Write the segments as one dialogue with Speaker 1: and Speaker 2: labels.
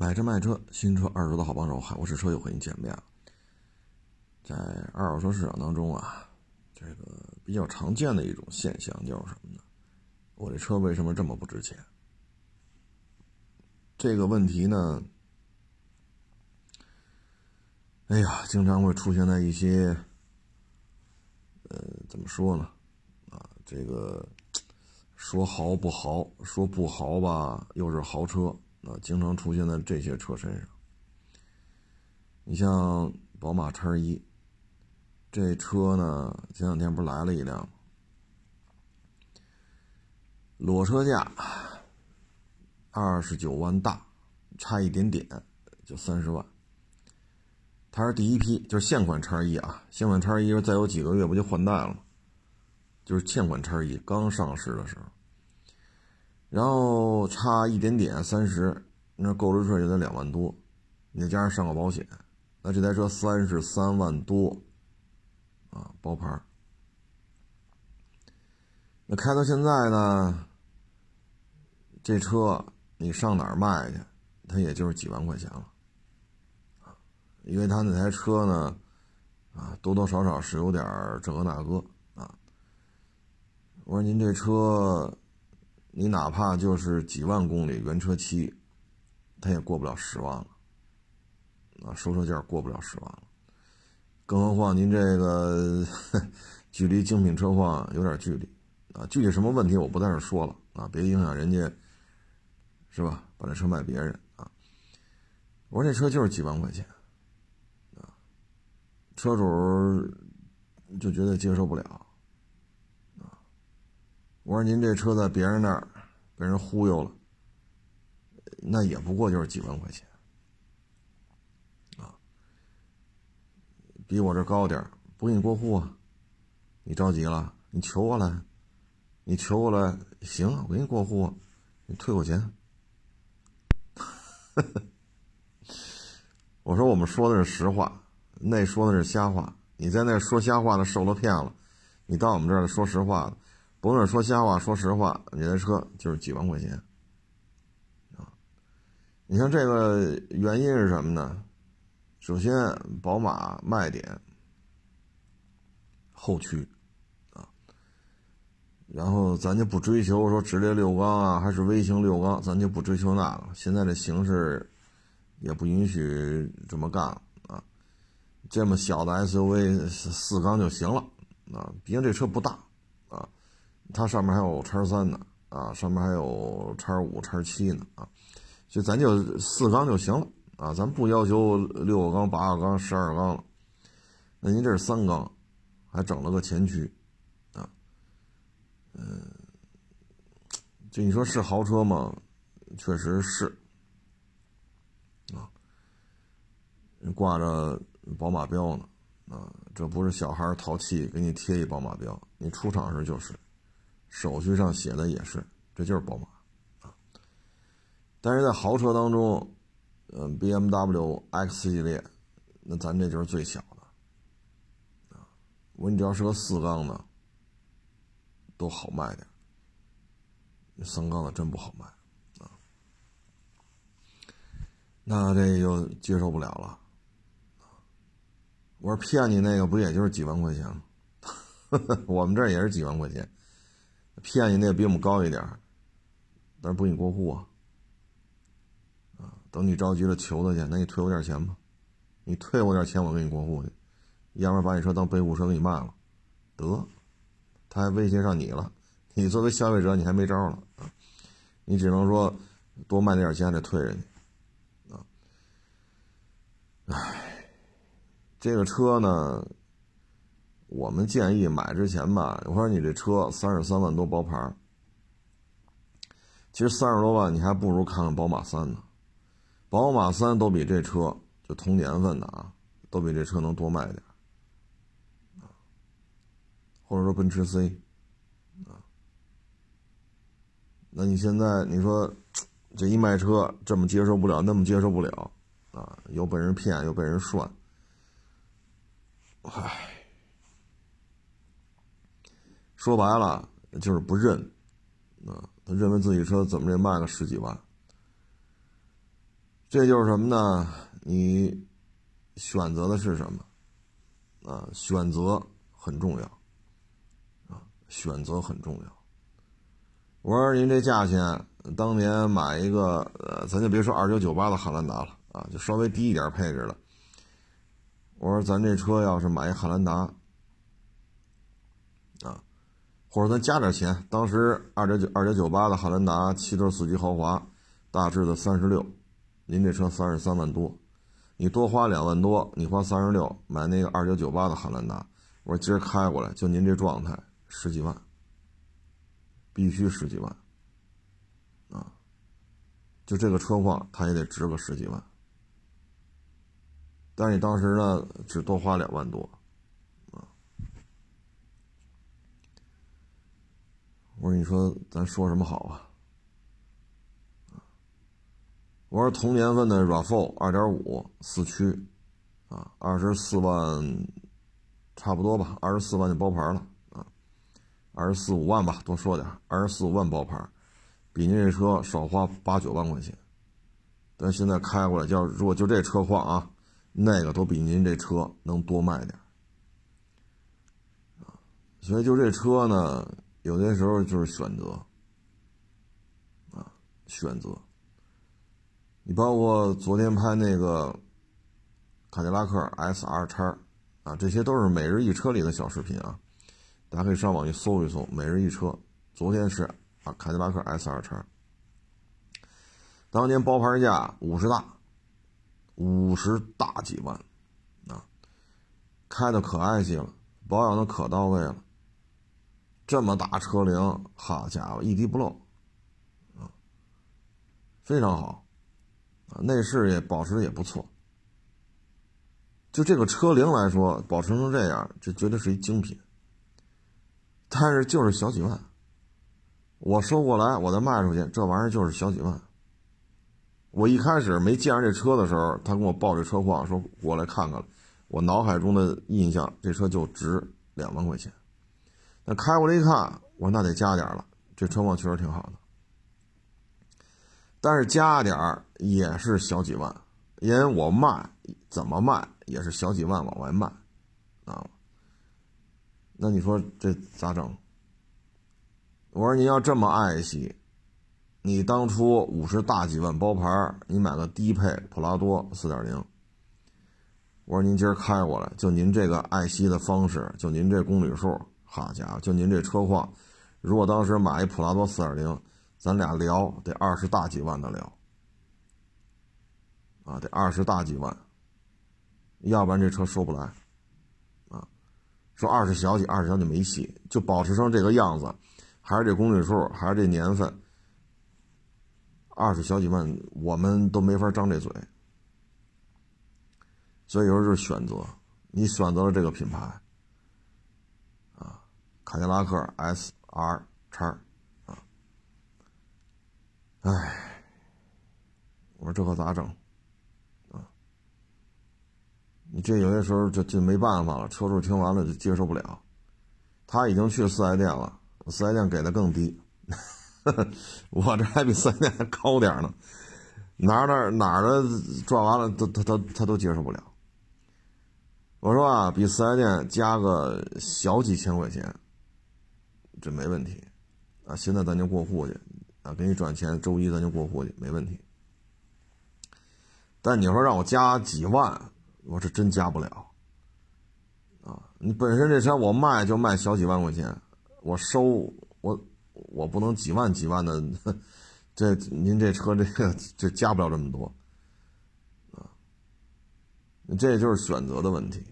Speaker 1: 买车卖车，新车二手的好帮手，海沃士车友和你见面了。在二手车市场当中啊，这个比较常见的一种现象就是什么呢？我这车为什么这么不值钱？这个问题呢，哎呀，经常会出现在一些，呃，怎么说呢？啊，这个说豪不豪，说不豪吧，又是豪车。啊，经常出现在这些车身上。你像宝马叉一，这车呢，前两天不是来了一辆，裸车价二十九万大，差一点点就三十万。它是第一批，就是现款叉一啊，现款叉一再有几个月不就换代了吗？就是现款叉一刚上市的时候。然后差一点点三十，那购置税就得两万多，你再加上上个保险，那这台车三十三万多，啊，包牌那开到现在呢，这车你上哪儿卖去，它也就是几万块钱了，啊，因为他那台车呢，啊，多多少少是有点这个那个啊。我说您这车。你哪怕就是几万公里原车漆，它也过不了十万了，啊，收车价过不了十万了，更何况您这个 距离精品车况有点距离，啊，具体什么问题我不在这说了，啊，别影响人家，是吧？把这车卖别人啊！我说这车就是几万块钱，啊，车主就觉得接受不了。我说您这车在别人那儿被人忽悠了，那也不过就是几万块钱，啊，比我这高点不给你过户啊？你着急了？你求我来，你求我来，行，我给你过户，你退我钱。我说我们说的是实话，那说的是瞎话。你在那说瞎话的受了骗了，你到我们这儿说实话的。不论说瞎话说实话，你的车就是几万块钱，啊，你像这个原因是什么呢？首先，宝马卖点后驱，啊，然后咱就不追求说直列六缸啊，还是微型六缸，咱就不追求那个。现在这形势也不允许这么干啊，这么小的 SUV 四缸就行了啊，毕竟这车不大。它上面还有叉三呢，啊，上面还有叉五、叉七呢，啊，就咱就四缸就行了，啊，咱不要求六个缸、八个缸、十二缸了。那您这是三缸，还整了个前驱，啊，嗯，就你说是豪车吗？确实是，啊，挂着宝马标呢，啊，这不是小孩淘气给你贴一宝马标，你出厂时就是。手续上写的也是，这就是宝马啊。但是在豪车当中，嗯，B M W X 系列，那咱这就是最小的啊。我你只要是个四缸的，都好卖点，三缸的真不好卖啊。那这就接受不了了我说骗你那个不也就是几万块钱吗？我们这也是几万块钱。骗你那比我们高一点但是不给你过户啊！啊，等你着急了求他去，那你退我点钱吧，你退我点钱，我给你过户去，要不然把你车当备物车给你卖了，得，他还威胁上你了，你作为消费者你还没招了啊，你只能说多卖点钱得退人家，啊，唉，这个车呢？我们建议买之前吧，我说你这车三十三万多包牌其实三十多万你还不如看看宝马三呢，宝马三都比这车就同年份的啊，都比这车能多卖点或者说奔驰 C，啊，那你现在你说这一卖车这么接受不了，那么接受不了，啊，又被人骗又被人涮，唉。说白了就是不认，啊，他认为自己车怎么也卖个十几万，这就是什么呢？你选择的是什么？啊，选择很重要，啊，选择很重要。我说您这价钱，当年买一个，呃，咱就别说二九九八的汉兰达了，啊，就稍微低一点配置的。我说咱这车要是买一汉兰达，或者咱加点钱，当时二点九二点九八的汉兰达七座四驱豪华，大致的三十六，您这车三十三万多。你多花两万多，你花三十六买那个二九九八的汉兰达，我说今儿开过来就您这状态十几万，必须十几万，啊，就这个车况它也得值个十几万，但是你当时呢只多花两万多，你说咱说什么好啊？我说同年份的 RAV4 二点五四驱，啊，二十四万，差不多吧，二十四万就包牌了啊，二十四五万吧，多说点，二十四五万包牌，比您这车少花八九万块钱，但现在开过来，叫如果就这车况啊，那个都比您这车能多卖点，啊，所以就这车呢，有的时候就是选择，啊，选择。你包括昨天拍那个卡迪拉克 S R 叉啊，这些都是每日一车里的小视频啊，大家可以上网去搜一搜。每日一车，昨天是啊卡迪拉克 S R 叉，当年包牌价五十大，五十大几万啊，开的可爱气了，保养的可到位了，这么大车龄，好家伙，一滴不漏啊，非常好。啊，内饰也保持的也不错。就这个车龄来说，保持成这样，这绝对是一精品。但是就是小几万，我收过来，我再卖出去，这玩意儿就是小几万。我一开始没见着这车的时候，他跟我报这车况，说过来看看，我脑海中的印象，这车就值两万块钱。那开过来一看，我说那得加点了，这车况确实挺好的。但是加点儿也是小几万，因为我卖怎么卖也是小几万往外卖，啊，那你说这咋整？我说您要这么爱惜，你当初五十大几万包牌，你买个低配普拉多四点零，我说您今儿开过来，就您这个爱惜的方式，就您这公里数，好家伙，就您这车况，如果当时买一普拉多四点零。咱俩聊得二十大几万的聊，啊，得二十大几万，要不然这车收不来，啊，说二十小几，二十小几没戏，就保持成这个样子，还是这公里数，还是这年份，二十小几万我们都没法张这嘴，所以有时候就是选择，你选择了这个品牌，凯，迪拉克 S R 叉。唉，我说这可咋整？啊，你这有些时候就就没办法了。车主听完了就接受不了，他已经去四 S 店了，四 S 店给的更低，我这还比四 S 店还高点呢。哪儿哪哪的转完了，都他他他都接受不了。我说啊，比四 S 店加个小几千块钱，这没问题啊。现在咱就过户去。啊，给你转钱，周一咱就过户去，没问题。但你说让我加几万，我是真加不了。啊，你本身这车我卖就卖小几万块钱，我收我我不能几万几万的，这您这车这个这加不了这么多。啊，这就是选择的问题。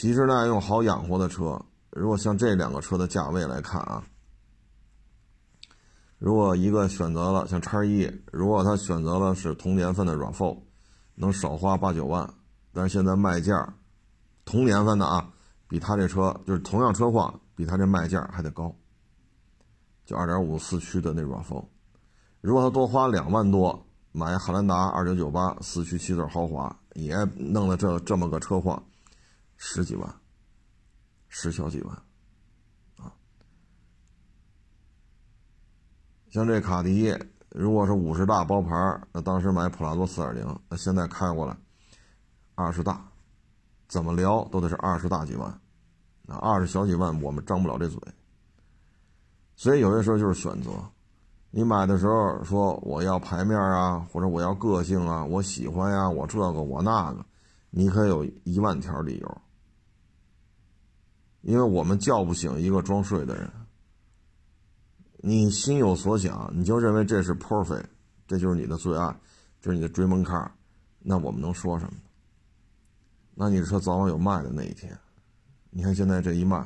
Speaker 1: 皮实耐用、好养活的车。如果像这两个车的价位来看啊，如果一个选择了像叉一，如果他选择了是同年份的 RAV4，能少花八九万，但是现在卖价同年份的啊，比他这车就是同样车况，比他这卖价还得高，就2.5四驱的那 RAV4，如果他多花两万多买汉兰达2998四驱七座豪华，也弄了这这么个车况，十几万。十小几万，啊，像这卡迪，如果是五十大包牌那当时买普拉多四点零，那现在开过来二十大，怎么聊都得是二十大几万，那二十小几万我们张不了这嘴。所以有些时候就是选择，你买的时候说我要牌面啊，或者我要个性啊，我喜欢呀，我这个我那个，你可有一万条理由。因为我们叫不醒一个装睡的人。你心有所想，你就认为这是 perfect，这就是你的最爱，这是你的追梦 car，那我们能说什么？那你的车早晚有卖的那一天。你看现在这一卖，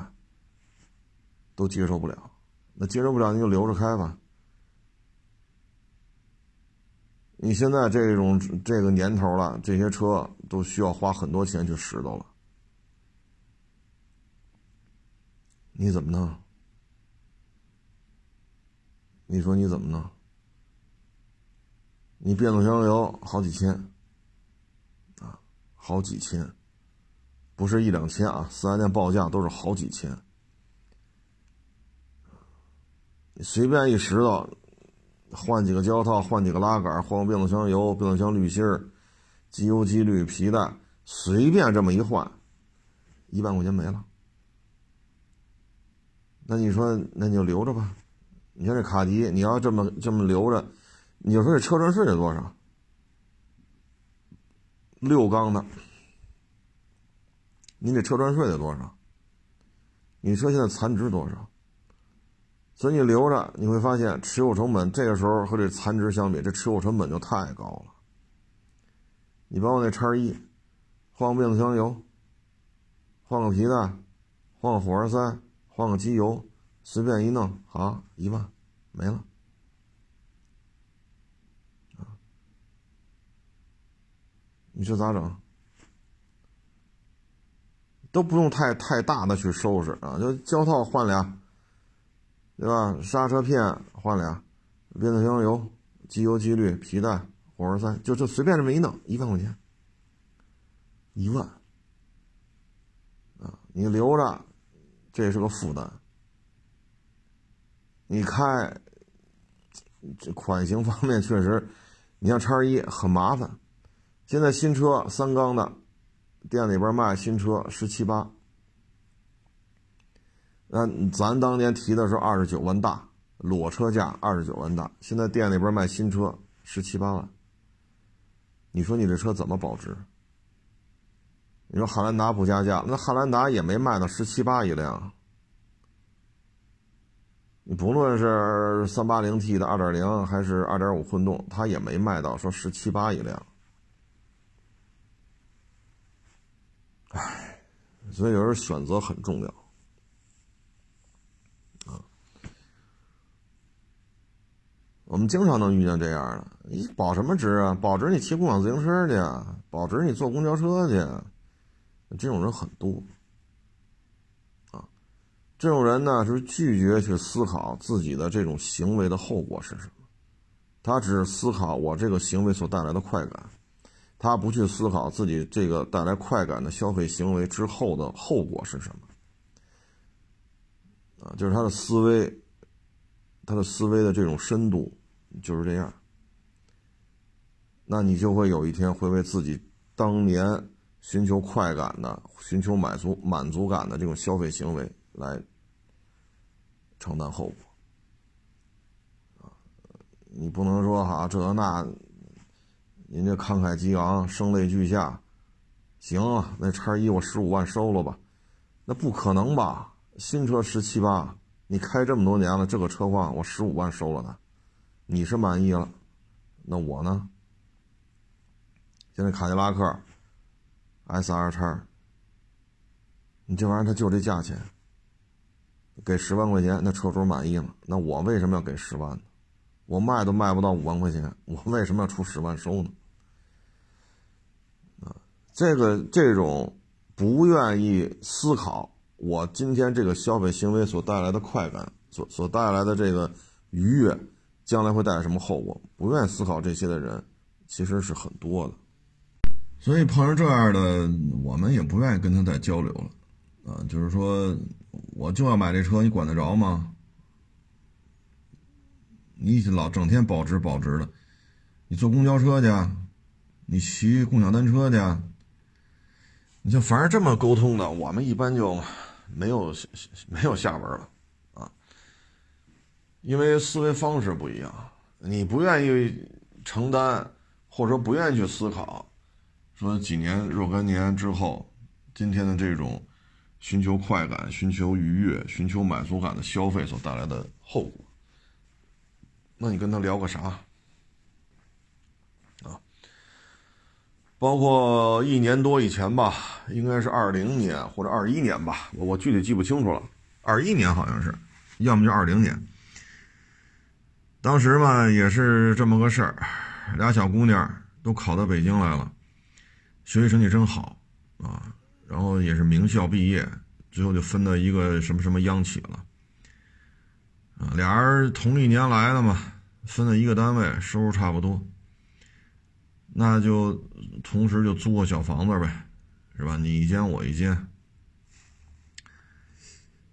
Speaker 1: 都接受不了。那接受不了，你就留着开吧。你现在这种这个年头了，这些车都需要花很多钱去拾掇了。你怎么弄？你说你怎么弄？你变速箱油好几千，啊，好几千，不是一两千啊！四 S 店报价都是好几千。你随便一拾掇，换几个胶套，换几个拉杆，换个变速箱油、变速箱滤芯机油、机滤、皮带，随便这么一换，一万块钱没了。那你说，那你就留着吧。你看这卡迪，你要这么这么留着，你就说这车船税得多少？六缸的，你这车船税得多少？你车现在残值多少？所以你留着，你会发现持有成本这个时候和这残值相比，这持有成本就太高了。你包括那叉一，换个变速箱油，换个皮带，换个火花塞。换个机油，随便一弄，好一万没了，你说咋整？都不用太太大的去收拾啊，就胶套换俩，对吧？刹车片换俩，变速箱油、机油、机滤、皮带、火花塞，就就随便这么一弄，一万块钱，一万，啊，你留着。这也是个负担。你开这款型方面确实，你像叉一很麻烦。现在新车三缸的，店里边卖新车十七八，那咱当年提的是二十九万大裸车价二十九万大，现在店里边卖新车十七八万。你说你这车怎么保值？你说汉兰达不加价，那汉兰达也没卖到十七八一辆。你不论是三八零 T 的二点零还是二点五混动，它也没卖到说十七八一辆。唉，所以有时候选择很重要啊。我们经常能遇见这样的，你保什么值啊？保值你骑共享自行车去啊，保值你坐公交车去。这种人很多，啊，这种人呢是拒绝去思考自己的这种行为的后果是什么，他只是思考我这个行为所带来的快感，他不去思考自己这个带来快感的消费行为之后的后果是什么，啊，就是他的思维，他的思维的这种深度就是这样，那你就会有一天会为自己当年。寻求快感的、寻求满足满足感的这种消费行为来承担后果啊！你不能说哈这那，人家慷慨激昂、声泪俱下，行啊，那叉一我十五万收了吧？那不可能吧？新车十七八，你开这么多年了，这个车况我十五万收了它，你是满意了？那我呢？现在卡迪拉克。S R 叉，你这玩意儿它就这价钱，给十万块钱，那车主满意了。那我为什么要给十万呢？我卖都卖不到五万块钱，我为什么要出十万收呢？啊，这个这种不愿意思考我今天这个消费行为所带来的快感，所所带来的这个愉悦，将来会带来什么后果？不愿意思考这些的人，其实是很多的。所以碰上这样的，我们也不愿意跟他再交流了，啊，就是说，我就要买这车，你管得着吗？你老整天保值保值的，你坐公交车去，你骑共享单车去，你就反正这么沟通的，我们一般就没有没有下文了啊，因为思维方式不一样，你不愿意承担，或者说不愿意去思考，说几年若干年之后，今天的这种寻求快感、寻求愉悦、寻求满足感的消费所带来的后果。那你跟他聊个啥？啊，包括一年多以前吧，应该是二零年或者二一年吧，我我具体记不清楚了。二一年好像是，要么就二零年。当时嘛也是这么个事儿，俩小姑娘都考到北京来了，学习成绩真好啊，然后也是名校毕业，最后就分到一个什么什么央企了。啊，俩人同一年来的嘛，分到一个单位，收入差不多，那就同时就租个小房子呗，是吧？你一间我一间。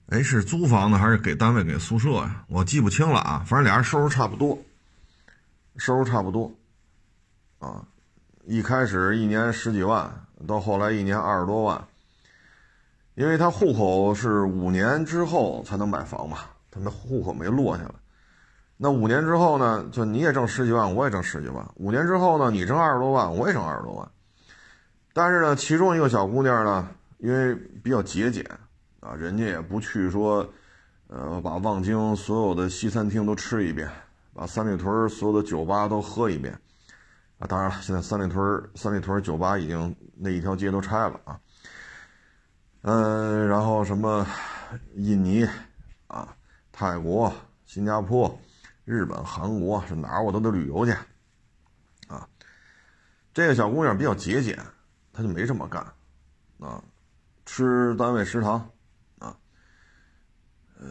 Speaker 1: 哎，是租房子还是给单位给宿舍呀？我记不清了啊。反正俩人收入差不多，收入差不多。啊，一开始一年十几万，到后来一年二十多万，因为他户口是五年之后才能买房嘛。他那户口没落下来，那五年之后呢？就你也挣十几万，我也挣十几万。五年之后呢？你挣二十多万，我也挣二十多万。但是呢，其中一个小姑娘呢，因为比较节俭啊，人家也不去说，呃，把望京所有的西餐厅都吃一遍，把三里屯所有的酒吧都喝一遍当然了，现在三里屯三里屯酒吧已经那一条街都拆了啊。嗯，然后什么印尼啊？泰国、新加坡、日本、韩国是哪儿我都得旅游去，啊，这个小姑娘比较节俭，她就没这么干，啊，吃单位食堂，啊，呃，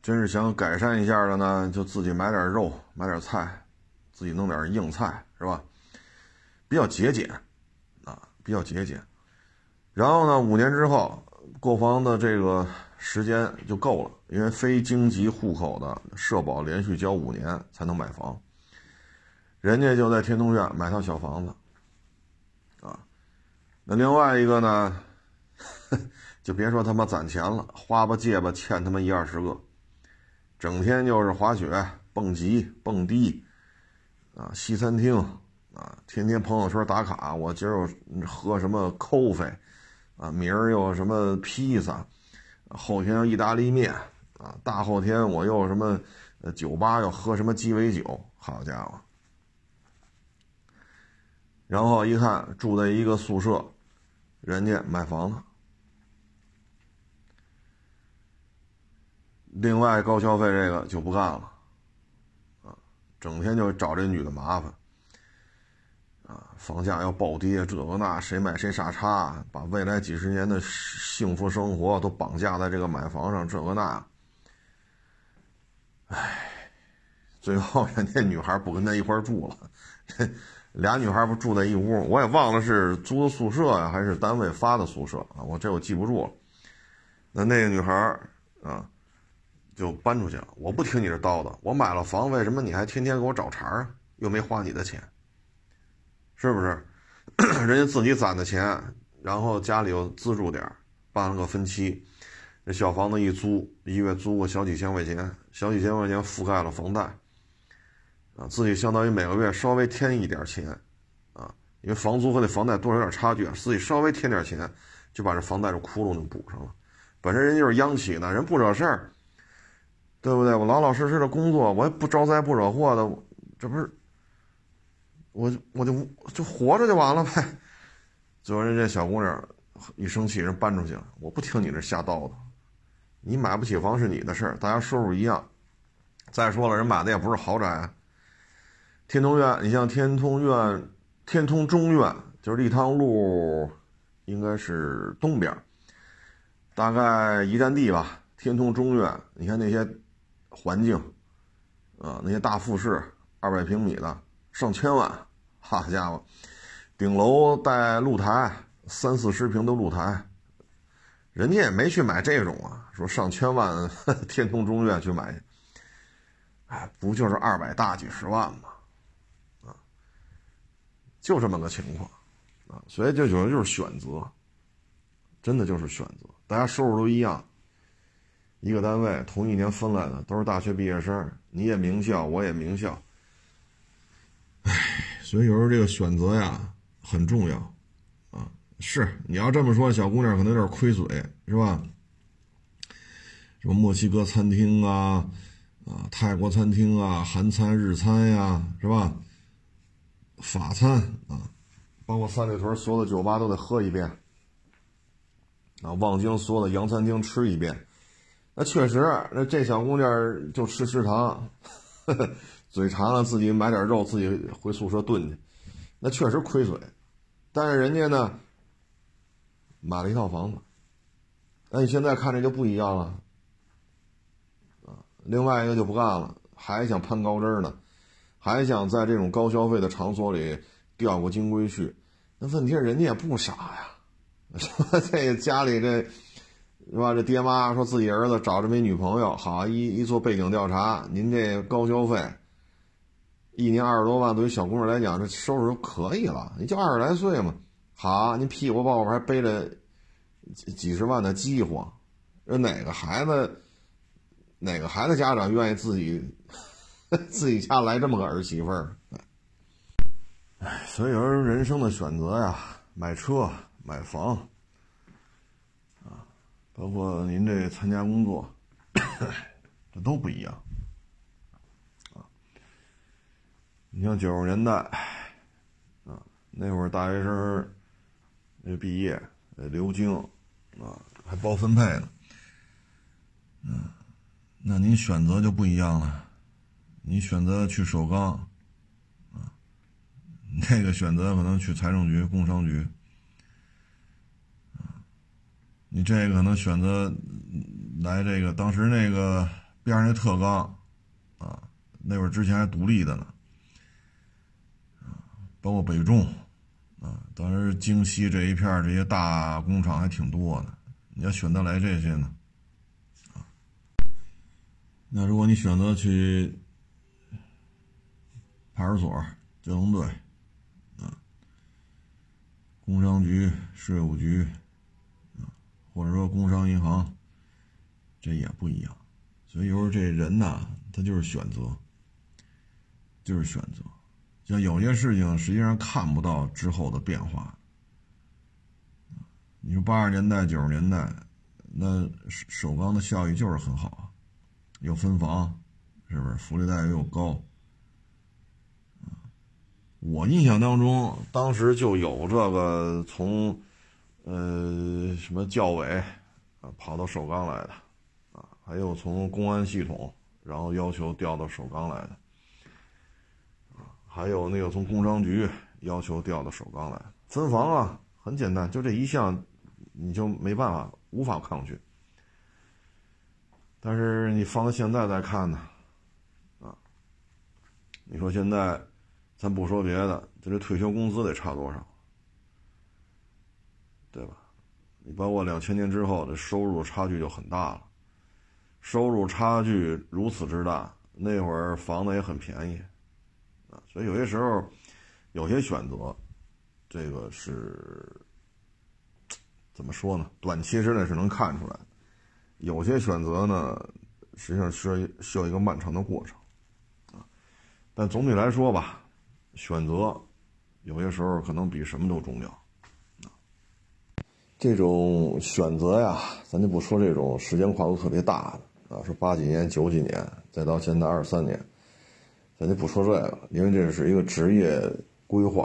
Speaker 1: 真是想改善一下的呢，就自己买点肉，买点菜，自己弄点硬菜，是吧？比较节俭，啊，比较节俭。然后呢，五年之后购房的这个。时间就够了，因为非京籍户口的社保连续交五年才能买房。人家就在天通苑买套小房子，啊，那另外一个呢，就别说他妈攒钱了，花吧借吧欠他妈一二十个，整天就是滑雪、蹦极、蹦迪，啊，西餐厅，啊，天天朋友圈打卡，我今儿又喝什么 coffee，啊，明儿又什么披萨。后天意大利面啊，大后天我又什么，酒吧又喝什么鸡尾酒，好家伙！然后一看住在一个宿舍，人家买房子，另外高消费这个就不干了，整天就找这女的麻烦。啊房价要暴跌，这个那谁买谁傻叉，把未来几十年的幸福生活都绑架在这个买房上，这个那。唉，最后人家女孩不跟他一块住了，这俩女孩不住在一屋，我也忘了是租的宿舍呀，还是单位发的宿舍啊？我这我记不住了。那那个女孩啊，就搬出去了。我不听你这叨叨，我买了房，为什么你还天天给我找茬啊？又没花你的钱。是不是？人家自己攒的钱，然后家里又资助点办了个分期，那小房子一租，一月租个小几千块钱，小几千块钱覆盖了房贷，啊，自己相当于每个月稍微添一点钱，啊，因为房租和那房贷多少有点差距，自己稍微添点钱，就把这房贷这窟窿就补上了。本身人就是央企的，人不惹事儿，对不对？我老老实实的工作，我也不招灾不惹祸的，这不是。我就我就就活着就完了呗，最后人家小姑娘一生气，人搬出去了。我不听你这瞎叨叨，你买不起房是你的事儿，大家收入一样。再说了，人买的也不是豪宅。天通苑，你像天通苑、天通中苑，就是立汤路，应该是东边，大概一站地吧。天通中苑，你看那些环境，啊，那些大复式，二百平米的。上千万，好家伙，顶楼带露台，三四十平的露台，人家也没去买这种啊。说上千万天通中院去买去，哎，不就是二百大几十万吗？啊，就这么个情况啊，所以就有的就是选择，真的就是选择。大家收入都一样，一个单位同一年分来的，都是大学毕业生，你也名校，我也名校。唉，所以有时候这个选择呀很重要啊。是你要这么说，小姑娘可能有点亏嘴，是吧？什么墨西哥餐厅啊？啊，泰国餐厅啊，韩餐、日餐呀，是吧？法餐啊，包括三里屯所有的酒吧都得喝一遍。啊，望京所有的洋餐厅吃一遍。那确实，那这小姑娘就吃食堂，嘴馋了自己买点肉，自己回宿舍炖去。那确实亏嘴，但是人家呢，买了一套房子。那你现在看这就不一样了。另外一个就不干了，还想攀高枝呢，还想在这种高消费的场所里钓个金龟婿。那问题是人家也不傻呀，说这家里这是吧？这爹妈说自己儿子找这么一女朋友，好一一做背景调查，您这高消费，一年二十多万，对于小姑娘来讲，这收入就可以了。你就二十来岁嘛，好，您屁股后边还背着几几十万的饥荒，这哪个孩子？哪个孩子家长愿意自己 自己家来这么个儿媳妇儿？哎，所以有人生的选择呀，买车、买房，包括您这参加工作，这都不一样啊。你像九十年代啊，那会儿大学生那毕业留京啊，还包分配呢，嗯。那您选择就不一样了，你选择去首钢，啊，那个选择可能去财政局、工商局，你这个可能选择来这个当时那个边上那特钢，啊，那会儿之前还独立的呢，包括北重，啊，当时京西这一片这些大工厂还挺多的，你要选择来这些呢？啊那如果你选择去派出所、交通队，啊，工商局、税务局，或者说工商银行，这也不一样。所以有时候这人呐，他就是选择，就是选择。像有些事情实际上看不到之后的变化。你说八十年代、九十年代，那首钢的效益就是很好啊。有分房，是不是福利待遇又高？我印象当中，当时就有这个从，呃，什么教委啊跑到首钢来的，啊，还有从公安系统，然后要求调到首钢来的，啊，还有那个从工商局要求调到首钢来分房啊，很简单，就这一项，你就没办法，无法抗拒。但是你放到现在再看呢，啊，你说现在，咱不说别的，这这退休工资得差多少，对吧？你包括两千年之后，这收入差距就很大了，收入差距如此之大，那会儿房子也很便宜，啊，所以有些时候，有些选择，这个是怎么说呢？短期之内是能看出来。有些选择呢，实际上需要需要一个漫长的过程，啊，但总体来说吧，选择有些时候可能比什么都重要，这种选择呀，咱就不说这种时间跨度特别大的啊，说八几年、九几年，再到现在二三年，咱就不说这个，因为这是一个职业规划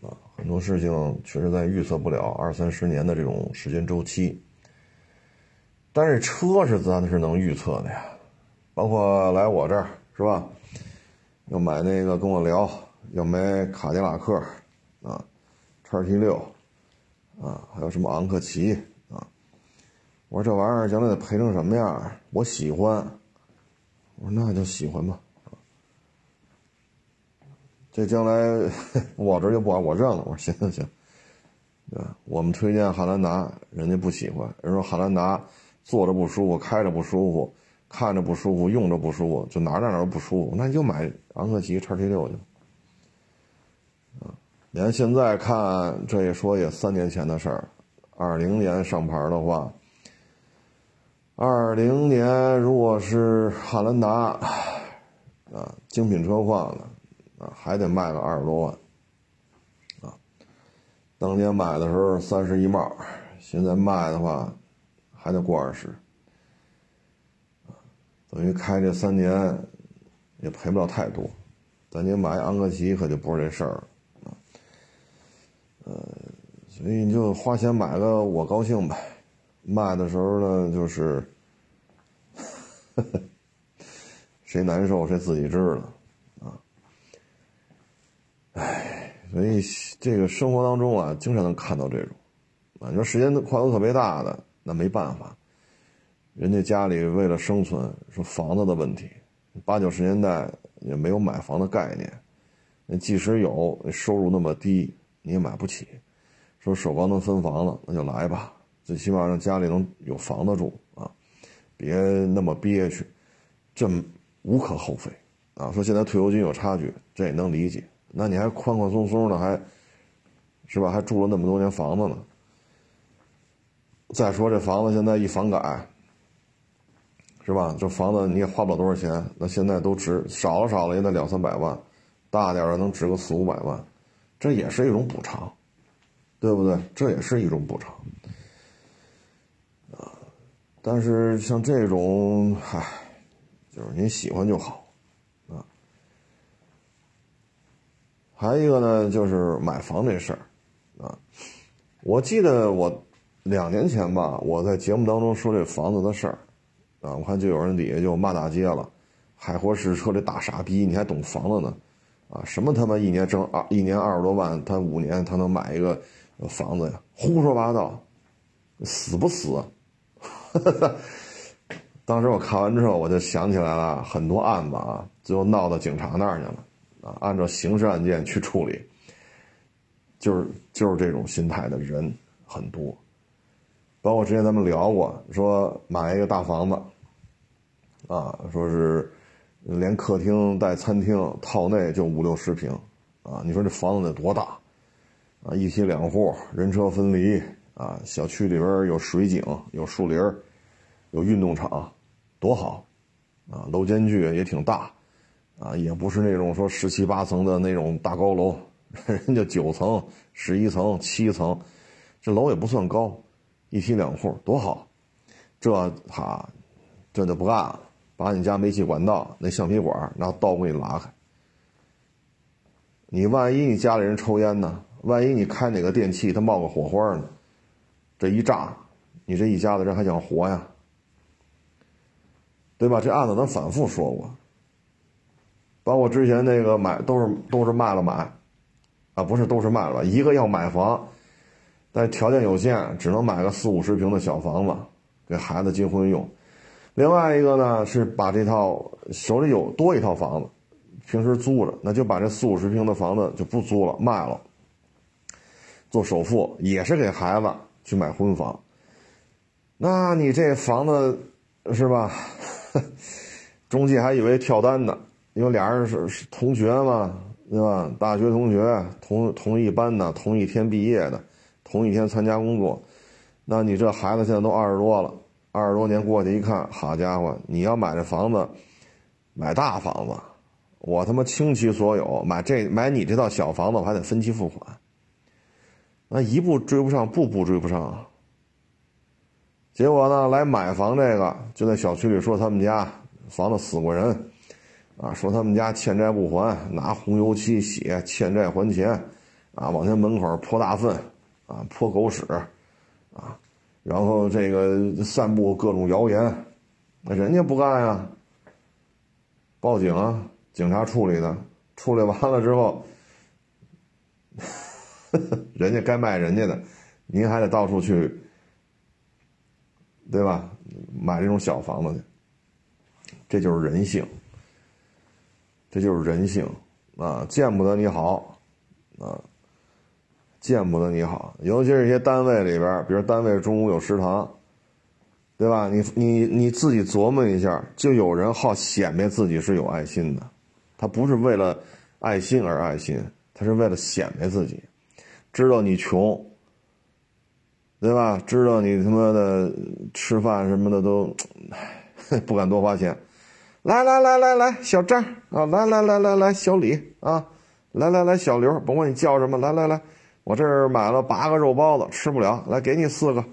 Speaker 1: 啊，很多事情确实咱预测不了二三十年的这种时间周期。但是车是咱是能预测的呀，包括来我这儿是吧？要买那个跟我聊，要买卡迪拉克啊，叉 T 六啊，还有什么昂克旗啊？我说这玩意儿将来得赔成什么样？我喜欢。我说那就喜欢吧。这将来我这就不我认了。我说行行行，对吧？我们推荐汉兰达，人家不喜欢，人说汉兰达。坐着不舒服，开着不舒服，看着不舒服，用着不舒服，就哪哪哪都不舒服，那你就买昂克旗叉 T 六去。你看现在看，这一说也三年前的事儿，二零年上牌的话，二零年如果是汉兰达，啊，精品车况的，啊，还得卖个二十多万。啊，当年买的时候三十一帽，现在卖的话还得过二十。等于开这三年也赔不了太多，但你买昂克旗可就不是这事儿了。呃，所以你就花钱买个我高兴呗，卖的时候呢就是，谁难受谁自己知道啊。唉，所以这个生活当中啊，经常能看到这种啊，你说时间跨度特别大的，那没办法。人家家里为了生存，说房子的问题，八九十年代也没有买房的概念，那即使有，收入那么低，你也买不起。说首钢能分房了，那就来吧，最起码让家里能有房子住啊，别那么憋屈，这无可厚非啊。说现在退休金有差距，这也能理解。那你还宽宽松松的，还是吧？还住了那么多年房子呢。再说这房子现在一房改。是吧？这房子你也花不了多少钱，那现在都值少了少了也得两三百万，大点的能值个四五百万，这也是一种补偿，对不对？这也是一种补偿啊。但是像这种，嗨，就是您喜欢就好啊。还有一个呢，就是买房这事儿啊，我记得我两年前吧，我在节目当中说这房子的事儿。啊，我看就有人底下就骂大街了，海阔试车这大傻逼，你还懂房子呢？啊，什么他妈一年挣二一年二十多万，他五年他能买一个房子呀？胡说八道，死不死？当时我看完之后，我就想起来了很多案子啊，最后闹到警察那儿去了啊，按照刑事案件去处理，就是就是这种心态的人很多。包括之前咱们聊过，说买一个大房子，啊，说是连客厅带餐厅套内就五六十平，啊，你说这房子得多大？啊，一梯两户，人车分离，啊，小区里边有水井，有树林有运动场，多好，啊，楼间距也挺大，啊，也不是那种说十七八层的那种大高楼，人家九层、十一层、七层，这楼也不算高。一梯两户多好，这他这就不干了，把你家煤气管道那橡皮管拿刀给你拉开。你万一你家里人抽烟呢？万一你开哪个电器它冒个火花呢？这一炸，你这一家子人还想活呀？对吧？这案子咱反复说过，包括之前那个买都是都是卖了买，啊不是都是卖了，一个要买房。但条件有限，只能买个四五十平的小房子，给孩子结婚用。另外一个呢，是把这套手里有多一套房子，平时租着，那就把这四五十平的房子就不租了，卖了，做首付，也是给孩子去买婚房。那你这房子是吧？中介还以为跳单呢，因为俩人是是同学嘛，对吧？大学同学，同同一班的，同一天毕业的。同一天参加工作，那你这孩子现在都二十多了，二十多年过去一看，好家伙，你要买这房子，买大房子，我他妈倾其所有买这买你这套小房子，我还得分期付款，那一步追不上，步步追不上。结果呢，来买房这个就在小区里说他们家房子死过人，啊，说他们家欠债不还，拿红油漆写欠债还钱，啊，往他门口泼大粪。啊，泼狗屎，啊，然后这个散布各种谣言，那人家不干呀，报警啊，警察处理的，处理完了之后，人家该卖人家的，您还得到处去，对吧？买这种小房子去，这就是人性，这就是人性啊，见不得你好，啊。见不得你好，尤其是一些单位里边，比如单位中午有食堂，对吧？你你你自己琢磨一下，就有人好显摆自己是有爱心的，他不是为了爱心而爱心，他是为了显摆自己，知道你穷，对吧？知道你他妈的吃饭什么的都 不敢多花钱，来来来来来，小张啊，来来来来来，小李啊，来来来，小刘，甭管你叫什么，来来来。我这儿买了八个肉包子，吃不了，来给你四个。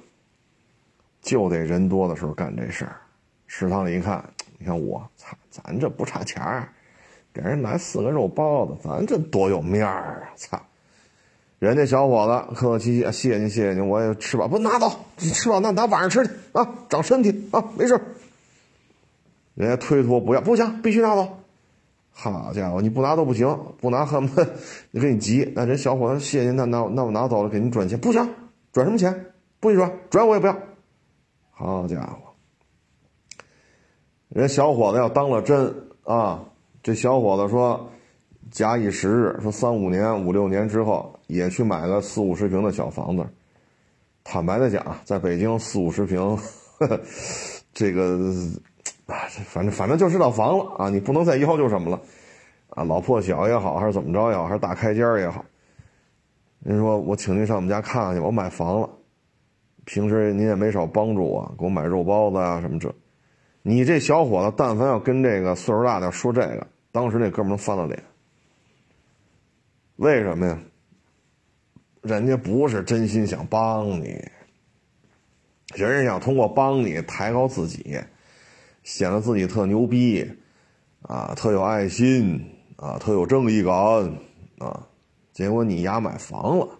Speaker 1: 就得人多的时候干这事儿。食堂里一看，你看我操，咱这不差钱儿，给人买四个肉包子，咱这多有面儿啊！操，人家小伙子客客气气，谢谢您，谢谢您，我也吃饱，不拿走，你吃饱那拿晚上吃去啊，长身体啊，没事。人家推脱不要，不行，必须拿走。好家伙，你不拿都不行，不拿恨不得你给你急。那人小伙子谢谢，那那那我拿走了，给您转钱，不行，转什么钱？不许转，转我也不要。好家伙，人小伙子要当了真啊！这小伙子说，假以时日，说三五年、五六年之后，也去买个四五十平的小房子。坦白的讲，在北京四五十平，这个。啊，这反正反正就是套房了啊！你不能再要求什么了，啊，老破小也好，还是怎么着也好，还是大开间也好。您说我请您上我们家看看去，我买房了，平时您也没少帮助我，给我买肉包子啊什么这。你这小伙子，但凡要跟这个岁数大的说这个，当时那哥们能翻了脸。为什么呀？人家不是真心想帮你，人家想通过帮你抬高自己。显得自己特牛逼，啊，特有爱心，啊，特有正义感，啊，结果你丫买房了，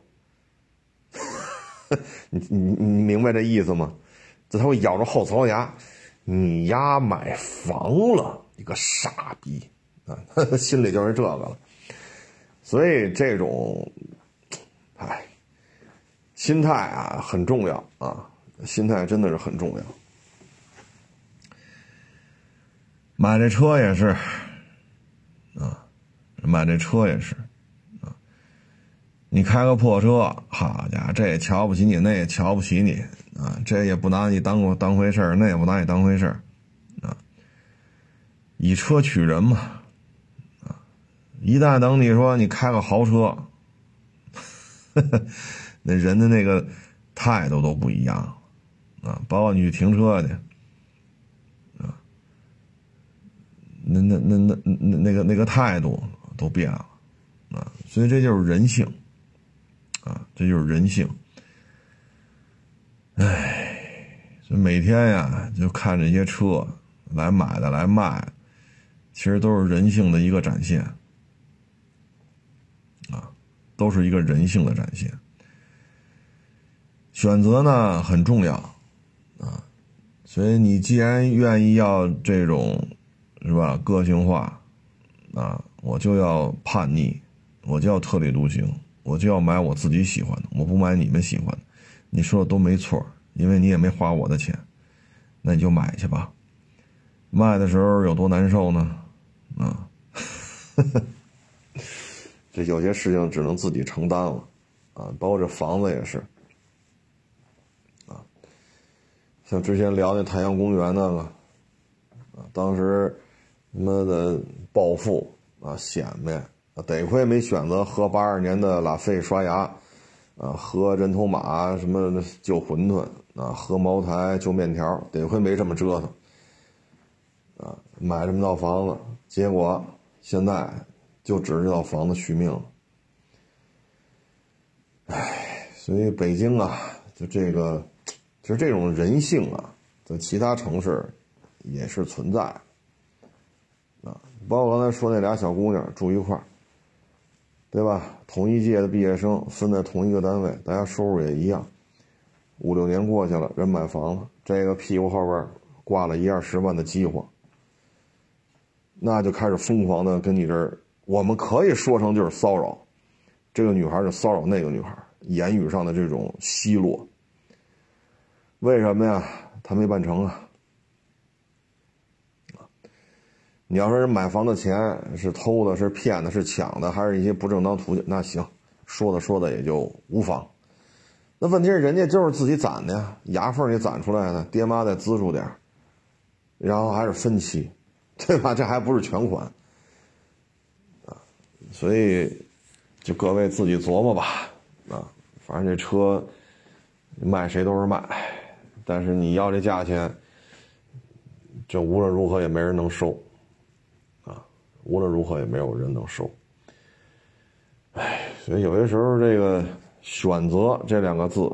Speaker 1: 你你你明白这意思吗？这他会咬着后槽牙，你丫买房了，你个傻逼，啊，心里就是这个了。所以这种，哎，心态啊很重要啊，心态真的是很重要。买这车也是，啊，买这车也是，啊，你开个破车，好家伙，这也瞧不起你，那也瞧不起你，啊，这也不拿你当过当回事儿，那也不拿你当回事儿，啊，以车取人嘛，啊，一旦等你说你开个豪车，那人的那个态度都不一样，啊，包括你去停车去。那那那那那个那个态度都变了啊，所以这就是人性啊，这就是人性。唉，所以每天呀，就看这些车来买的来卖，其实都是人性的一个展现啊，都是一个人性的展现。选择呢很重要啊，所以你既然愿意要这种。是吧？个性化，啊，我就要叛逆，我就要特立独行，我就要买我自己喜欢的，我不买你们喜欢的。你说的都没错，因为你也没花我的钱，那你就买去吧。卖的时候有多难受呢？啊，这有些事情只能自己承担了，啊，包括这房子也是，啊，像之前聊那太阳公园那个，啊，当时。他妈的暴富啊，显摆！得亏没选择喝八二年的拉菲刷牙，啊，喝人头马什么就馄饨啊，喝茅台就面条，得亏没这么折腾。啊，买这么套房子，结果现在就指着这套房子续命了。唉，所以北京啊，就这个，其实这种人性啊，在其他城市也是存在。包括刚才说那俩小姑娘住一块，对吧？同一届的毕业生分在同一个单位，大家收入也一样。五六年过去了，人买房了，这个屁股后边挂了一二十万的饥荒，那就开始疯狂的跟你这儿，我们可以说成就是骚扰，这个女孩就骚扰那个女孩，言语上的这种奚落。为什么呀？他没办成啊。你要说人买房的钱是偷的、是骗的、是抢的，还是一些不正当途径？那行，说的说的也就无妨。那问题是人家就是自己攒的呀，牙缝里攒出来的，爹妈再资助点然后还是分期，对吧？这还不是全款啊，所以就各位自己琢磨吧啊，反正这车卖谁都是卖，但是你要这价钱，就无论如何也没人能收，无论如何也没有人能收。哎，所以有些时候这个选择这两个字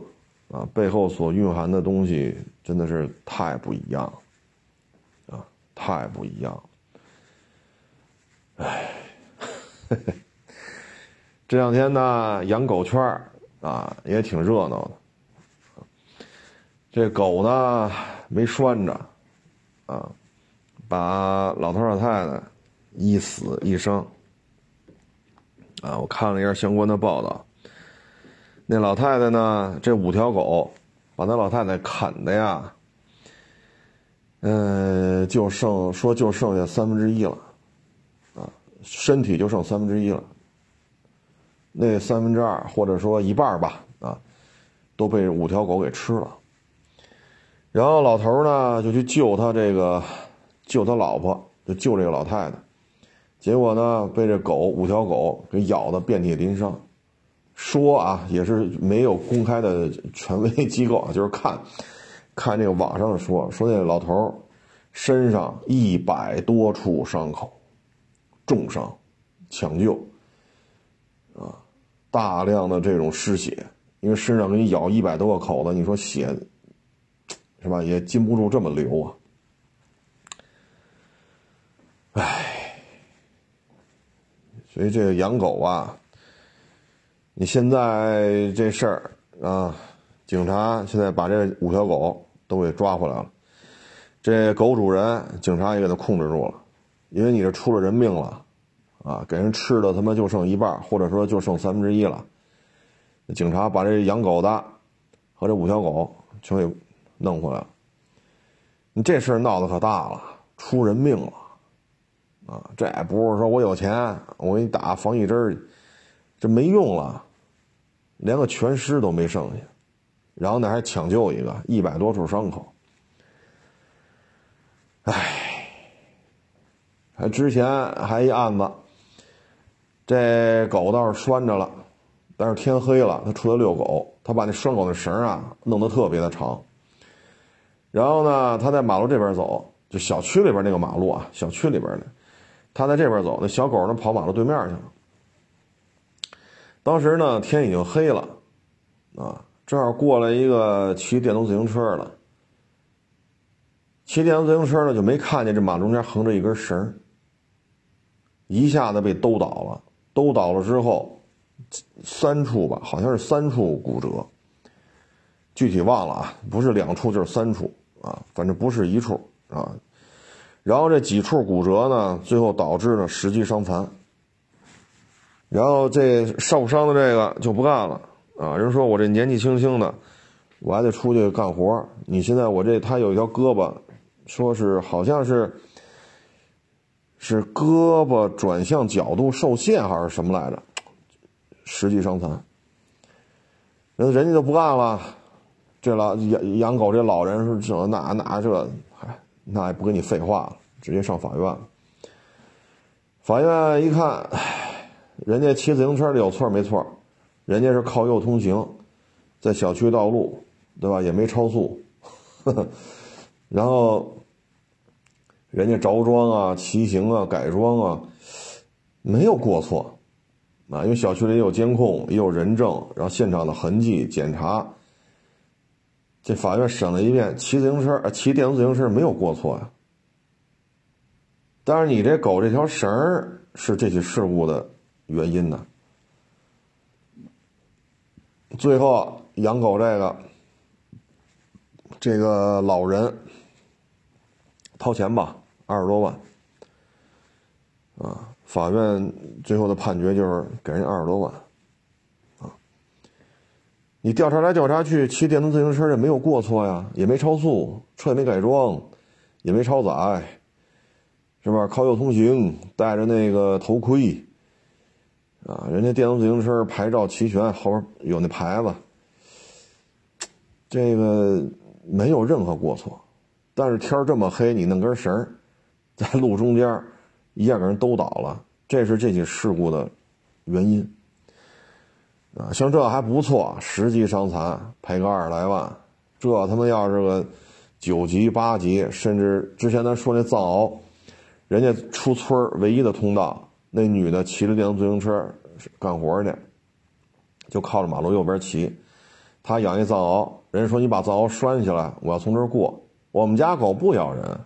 Speaker 1: 啊，背后所蕴含的东西真的是太不一样。啊太不一样，哎，这两天呢，养狗圈啊也挺热闹的。这狗呢没拴着，啊，把老头老太太一死一伤。啊，我看了一下相关的报道，那老太太呢，这五条狗把那老太太啃的呀。嗯，就剩说就剩下三分之一了，啊，身体就剩三分之一了。那三分之二或者说一半吧，啊，都被五条狗给吃了。然后老头呢就去救他这个，救他老婆，就救这个老太太。结果呢被这狗五条狗给咬的遍体鳞伤。说啊，也是没有公开的权威机构啊，就是看。看这个网上说说那老头身上一百多处伤口，重伤，抢救，啊，大量的这种失血，因为身上给你咬一百多个口子，你说血，是吧？也禁不住这么流啊！所以这个养狗啊，你现在这事儿啊。警察现在把这五条狗都给抓回来了，这狗主人警察也给他控制住了，因为你这出了人命了，啊，给人吃的他妈就剩一半，或者说就剩三分之一了。警察把这养狗的和这五条狗全给弄回来了。你这事儿闹得可大了，出人命了，啊，这也不是说我有钱，我给你打防疫针这没用了，连个全尸都没剩下。然后呢，还抢救一个一百多处伤口，唉，还之前还一案子，这狗倒是拴着了，但是天黑了，他出来遛狗，他把那拴狗的绳啊弄得特别的长，然后呢，他在马路这边走，就小区里边那个马路啊，小区里边的，他在这边走，那小狗呢跑马路对面去了，当时呢天已经黑了，啊。正好过来一个骑电动自行车的，骑电动自行车的就没看见这马中间横着一根绳一下子被兜倒了。兜倒了之后，三处吧，好像是三处骨折，具体忘了啊，不是两处就是三处啊，反正不是一处啊。然后这几处骨折呢，最后导致了十级伤残。然后这受伤的这个就不干了。啊，人说我这年纪轻轻的，我还得出去干活。你现在我这他有一条胳膊，说是好像是是胳膊转向角度受限还是什么来着，实际伤残。人人家就不干了，这老养养狗这老人是这那那这，那也不跟你废话了，直接上法院了。法院一看，人家骑自行车的有错没错？人家是靠右通行，在小区道路，对吧？也没超速，呵 呵然后人家着装啊、骑行啊、改装啊，没有过错啊。因为小区里有监控，也有人证，然后现场的痕迹检查，这法院审了一遍，骑自行车、骑电动自行车没有过错呀。但是你这狗这条绳儿是这起事故的原因呢。最后养狗这个，这个老人掏钱吧，二十多万，啊，法院最后的判决就是给人家二十多万，你调查来调查去，骑电动自行车也没有过错呀，也没超速，车也没改装，也没超载，是吧？靠右通行，戴着那个头盔。啊，人家电动自行车牌照齐全，后边有那牌子，这个没有任何过错，但是天这么黑，你弄根绳在路中间，一下给人都倒了，这是这起事故的原因。啊，像这还不错，十级伤残赔个二十来万，这他妈要是个九级、八级，甚至之前咱说那藏獒，人家出村唯一的通道，那女的骑着电动自行车干活去，就靠着马路右边骑，他养一藏獒，人家说你把藏獒拴起来，我要从这儿过，我们家狗不咬人，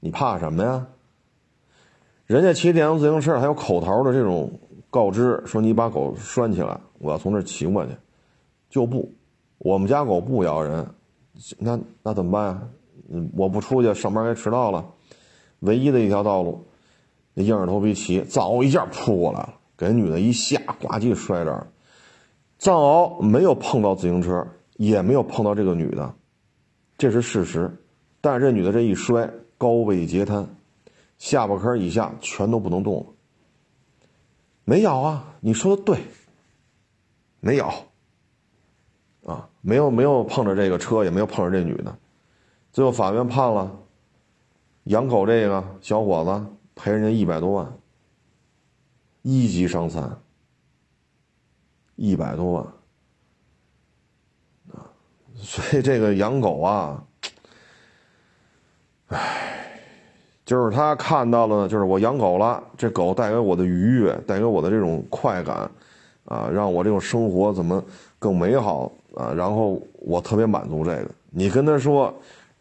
Speaker 1: 你怕什么呀？人家骑电动自行车还有口头的这种。告知说你把狗拴起来，我要从这骑过去，就不，我们家狗不咬人，那那怎么办呀？我不出去上班该迟到了，唯一的一条道路，硬着头皮骑，藏獒一下扑过来了，给女的一下，呱唧摔这儿，藏獒没有碰到自行车，也没有碰到这个女的，这是事实，但是这女的这一摔，高位截瘫，下巴颏以下全都不能动了。没咬啊！你说的对，没咬，啊，没有没有碰着这个车，也没有碰着这女的，最后法院判了，养狗这个小伙子赔人家一百多万，一级伤残，一百多万，啊，所以这个养狗啊，唉。就是他看到了，就是我养狗了，这狗带给我的愉悦，带给我的这种快感，啊，让我这种生活怎么更美好啊？然后我特别满足这个。你跟他说，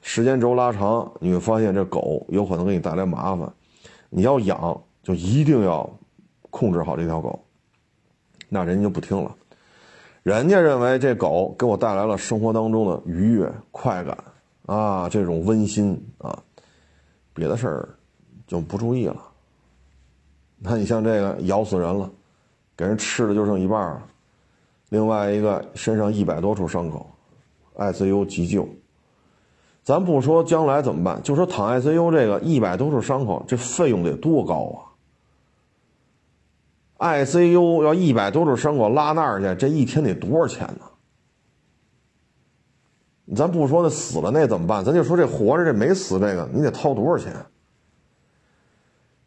Speaker 1: 时间轴拉长，你会发现这狗有可能给你带来麻烦。你要养，就一定要控制好这条狗。那人家就不听了，人家认为这狗给我带来了生活当中的愉悦、快感啊，这种温馨啊。别的事儿就不注意了。那你像这个咬死人了，给人吃的就剩一半了。另外一个身上一百多处伤口，ICU 急救。咱不说将来怎么办，就说躺 ICU 这个一百多处伤口，这费用得多高啊！ICU 要一百多处伤口拉那儿去，这一天得多少钱呢？咱不说那死了那怎么办？咱就说这活着这没死这个，你得掏多少钱？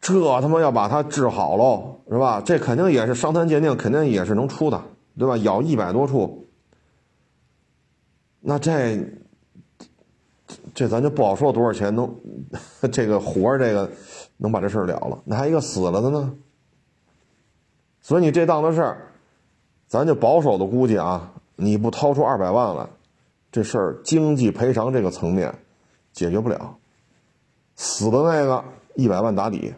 Speaker 1: 这他妈要把他治好喽，是吧？这肯定也是伤残鉴定，肯定也是能出的，对吧？咬一百多处，那这这咱就不好说多少钱能 这个活着这个能把这事儿了了。那还一个死了的呢？所以你这档子事儿，咱就保守的估计啊，你不掏出二百万来。这事儿经济赔偿这个层面解决不了，死的那个一百万打底，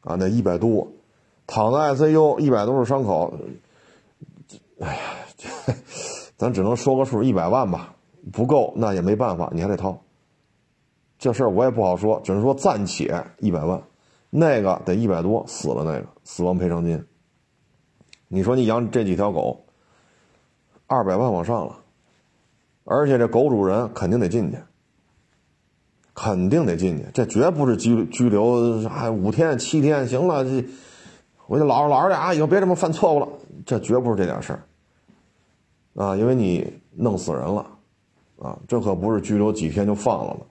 Speaker 1: 啊，那一百多，躺在 ICU 一百多处伤口，哎呀，咱只能说个数，一百万吧，不够那也没办法，你还得掏。这事儿我也不好说，只能说暂且一百万，那个得一百多，死了那个死亡赔偿金。你说你养这几条狗，二百万往上了。而且这狗主人肯定得进去，肯定得进去，这绝不是拘拘留，还五天七天，行了，这我就老实老实点啊，以后别这么犯错误了，这绝不是这点事儿，啊，因为你弄死人了，啊，这可不是拘留几天就放了了，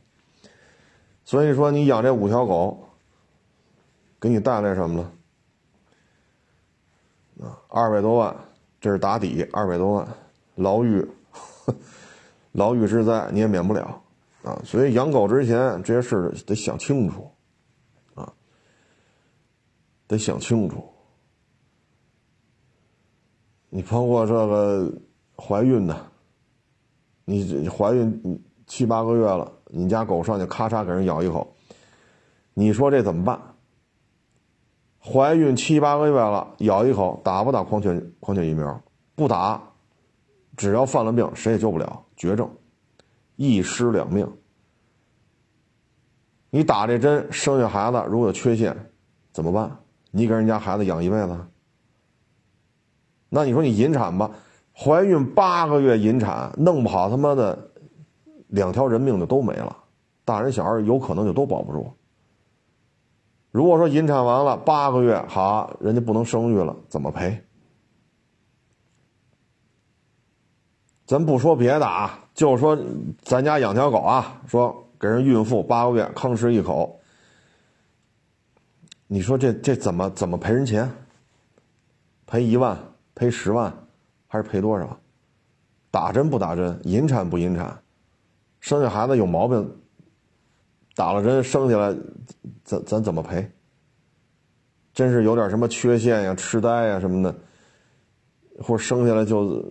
Speaker 1: 所以说你养这五条狗，给你带来什么了？啊，二百多万，这是打底，二百多万，牢狱。牢狱之灾你也免不了，啊，所以养狗之前这些事得想清楚，啊，得想清楚。你包括这个怀孕的，你怀孕七八个月了，你家狗上去咔嚓给人咬一口，你说这怎么办？怀孕七八个月了，咬一口，打不打狂犬狂犬疫苗？不打，只要犯了病，谁也救不了。绝症，一尸两命。你打这针生下孩子如果有缺陷，怎么办？你给人家孩子养一辈子？那你说你引产吧，怀孕八个月引产，弄不好他妈的两条人命就都没了，大人小孩有可能就都保不住。如果说引产完了八个月好，人家不能生育了，怎么赔？咱不说别的啊，就说咱家养条狗啊，说给人孕妇八个月吭哧一口，你说这这怎么怎么赔人钱？赔一万，赔十万，还是赔多少？打针不打针？引产不引产？生下孩子有毛病，打了针生下来，咱咱怎么赔？真是有点什么缺陷呀、痴呆呀什么的，或者生下来就，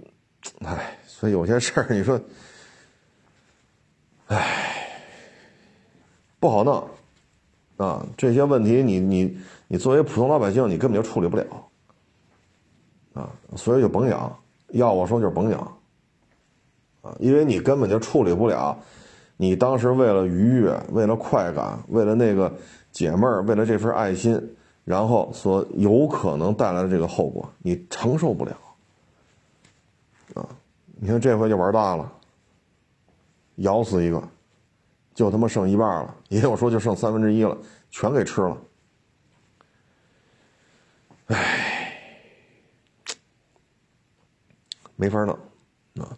Speaker 1: 唉，所以有些事儿你说，唉，不好弄啊。这些问题你你你作为普通老百姓，你根本就处理不了啊，所以就甭养。要我说就是甭养啊，因为你根本就处理不了。你当时为了愉悦，为了快感，为了那个解闷儿，为了这份爱心。然后所有可能带来的这个后果，你承受不了！你看这回就玩大了，咬死一个，就他妈剩一半了，也有说就剩三分之一了，全给吃了。唉，没法弄啊！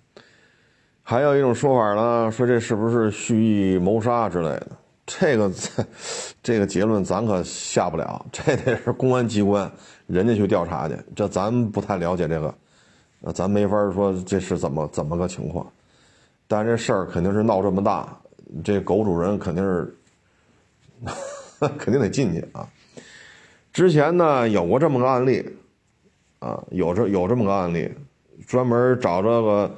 Speaker 1: 还有一种说法呢，说这是不是蓄意谋杀之类的？这个，这个结论咱可下不了，这得是公安机关人家去调查去，这咱不太了解这个，呃，咱没法说这是怎么怎么个情况，但这事儿肯定是闹这么大，这狗主人肯定是 肯定得进去啊。之前呢有过这么个案例，啊，有这有这么个案例，专门找这个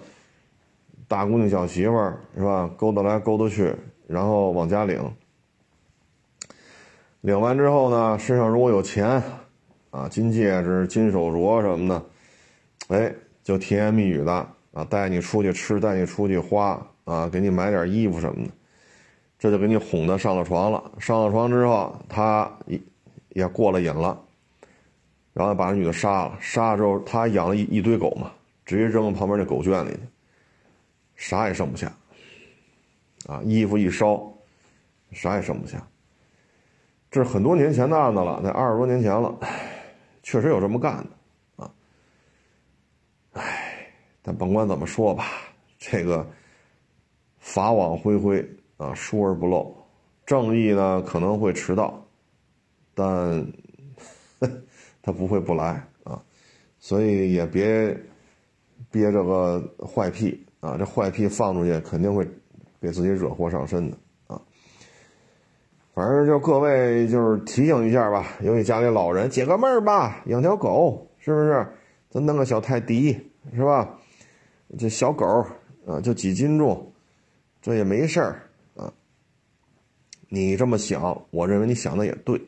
Speaker 1: 大姑娘小媳妇儿是吧，勾搭来勾搭去，然后往家领。领完之后呢，身上如果有钱，啊，金戒指、金手镯什么的，哎，就甜言蜜语的啊，带你出去吃，带你出去花啊，给你买点衣服什么的，这就给你哄的上了床了。上了床之后，他也也过了瘾了，然后把那女的杀了。杀了之后，他养了一一堆狗嘛，直接扔到旁边那狗圈里去，啥也剩不下。啊，衣服一烧，啥也剩不下。这是很多年前的案子了，那二十多年前了，确实有这么干的，啊，唉，但甭管怎么说吧，这个法网恢恢啊，疏而不漏，正义呢可能会迟到，但 他不会不来啊，所以也别憋着个坏屁啊，这坏屁放出去肯定会给自己惹祸上身的啊。反正就各位就是提醒一下吧，尤其家里老人解个闷儿吧，养条狗是不是？咱弄个小泰迪是吧？这小狗啊，就几斤重，这也没事儿啊。你这么想，我认为你想的也对，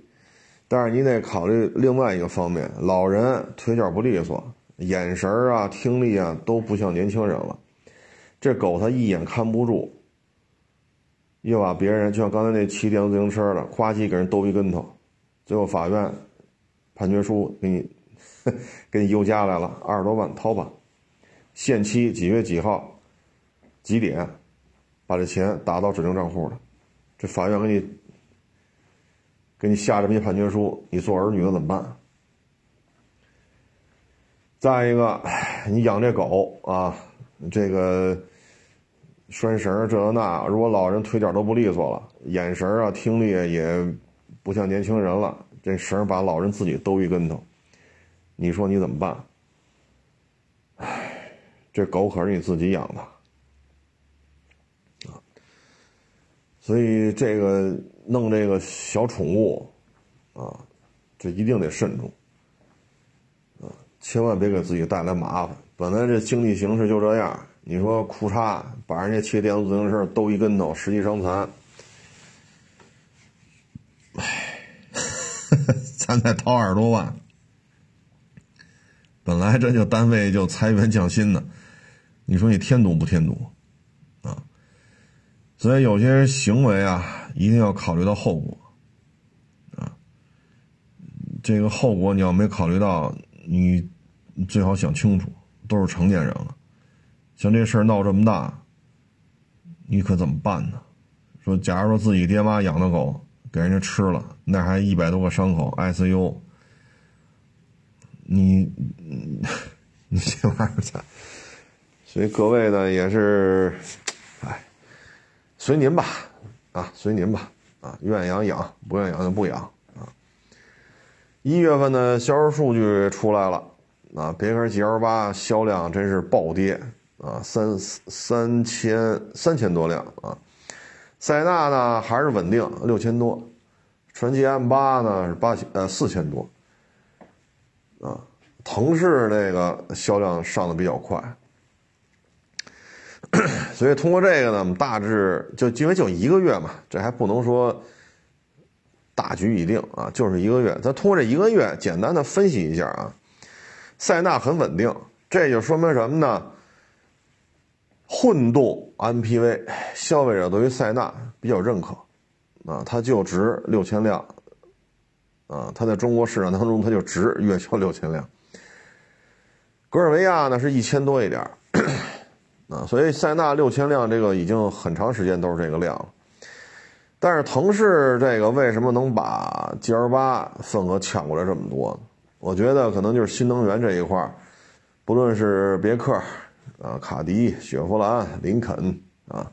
Speaker 1: 但是你得考虑另外一个方面，老人腿脚不利索，眼神啊、听力啊都不像年轻人了，这狗它一眼看不住。又把别人就像刚才那骑电动自行车的，夸叽给人兜一跟头，最后法院判决书给你 给你邮家来了，二十多万掏吧，限期几月几号几点把这钱打到指定账户的，这法院给你给你下这么一判决书，你做儿女的怎么办？再一个，你养这狗啊，这个。拴绳这那，如果老人腿脚都不利索了，眼神啊、听力也不像年轻人了，这绳把老人自己兜一跟头，你说你怎么办？这狗可是你自己养的啊，所以这个弄这个小宠物啊，这一定得慎重啊，千万别给自己带来麻烦。本来这经济形势就这样。你说裤衩把人家骑电动自行车兜一跟头，十级伤残，唉，咱再掏二十多万，本来这就单位就裁员降薪呢，你说你添堵不添堵啊？所以有些行为啊，一定要考虑到后果啊。这个后果你要没考虑到，你最好想清楚，都是成年人了。像这事儿闹这么大，你可怎么办呢？说，假如说自己爹妈养的狗给人家吃了，那还一百多个伤口，ICU，你 你这玩意儿咋？所以各位呢也是，哎，随您吧，啊，随您吧，啊，愿养养，不愿养就不养啊。一月份的销售数据出来了，啊，别克 GL 八销量真是暴跌啊，三三千三千多辆啊，塞纳呢还是稳定六千多，传祺 M 八呢是八千呃四千多，啊，腾势那个销量上的比较快。所以通过这个呢，我们大致就因为就一个月嘛，这还不能说大局已定啊，就是一个月。咱通过这一个月，简单的分析一下啊，塞纳很稳定，这就说明什么呢？混动 MPV 消费者对于塞纳比较认可啊，它就值六千辆啊，它在中国市场当中它就值月销六千辆。格尔维亚呢是一千多一点。啊，所以塞纳六千辆这个已经很长时间都是这个量了，但是腾势这个为什么能把 G L 八份额抢过来这么多呢？我觉得可能就是新能源这一块儿不论是别克啊、卡迪、雪佛兰、林肯啊、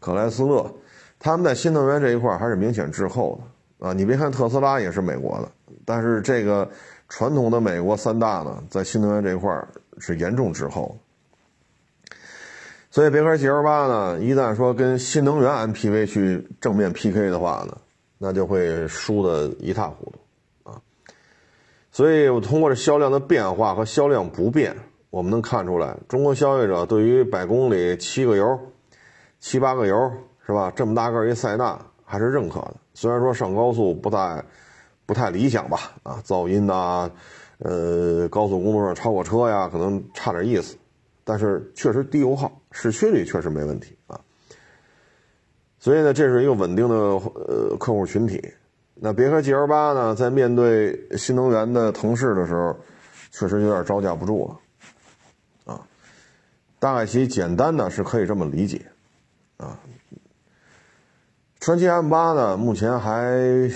Speaker 1: 克莱斯勒，他们在新能源这一块儿还是明显滞后的啊。你别看特斯拉也是美国的，但是这个传统的美国三大呢，在新能源这一块儿是严重滞后的。所以别克 GL 八呢，一旦说跟新能源 MPV 去正面 PK 的话呢，那就会输得一塌糊涂啊。所以我通过这销量的变化和销量不变，我们能看出来，中国消费者对于百公里七个油、七八个油是吧，这么大个一塞纳还是认可的。虽然说上高速不太不太理想吧，啊，噪音呐，呃，高速公路上超过车呀，可能差点意思。但是确实低油耗，市区里确实没问题啊。所以呢，这是一个稳定的呃客户群体。那别克 GL 八呢，在面对新能源的腾势的时候，确实有点招架不住了啊。大概其简单的是可以这么理解啊。传祺 M 八呢，目前还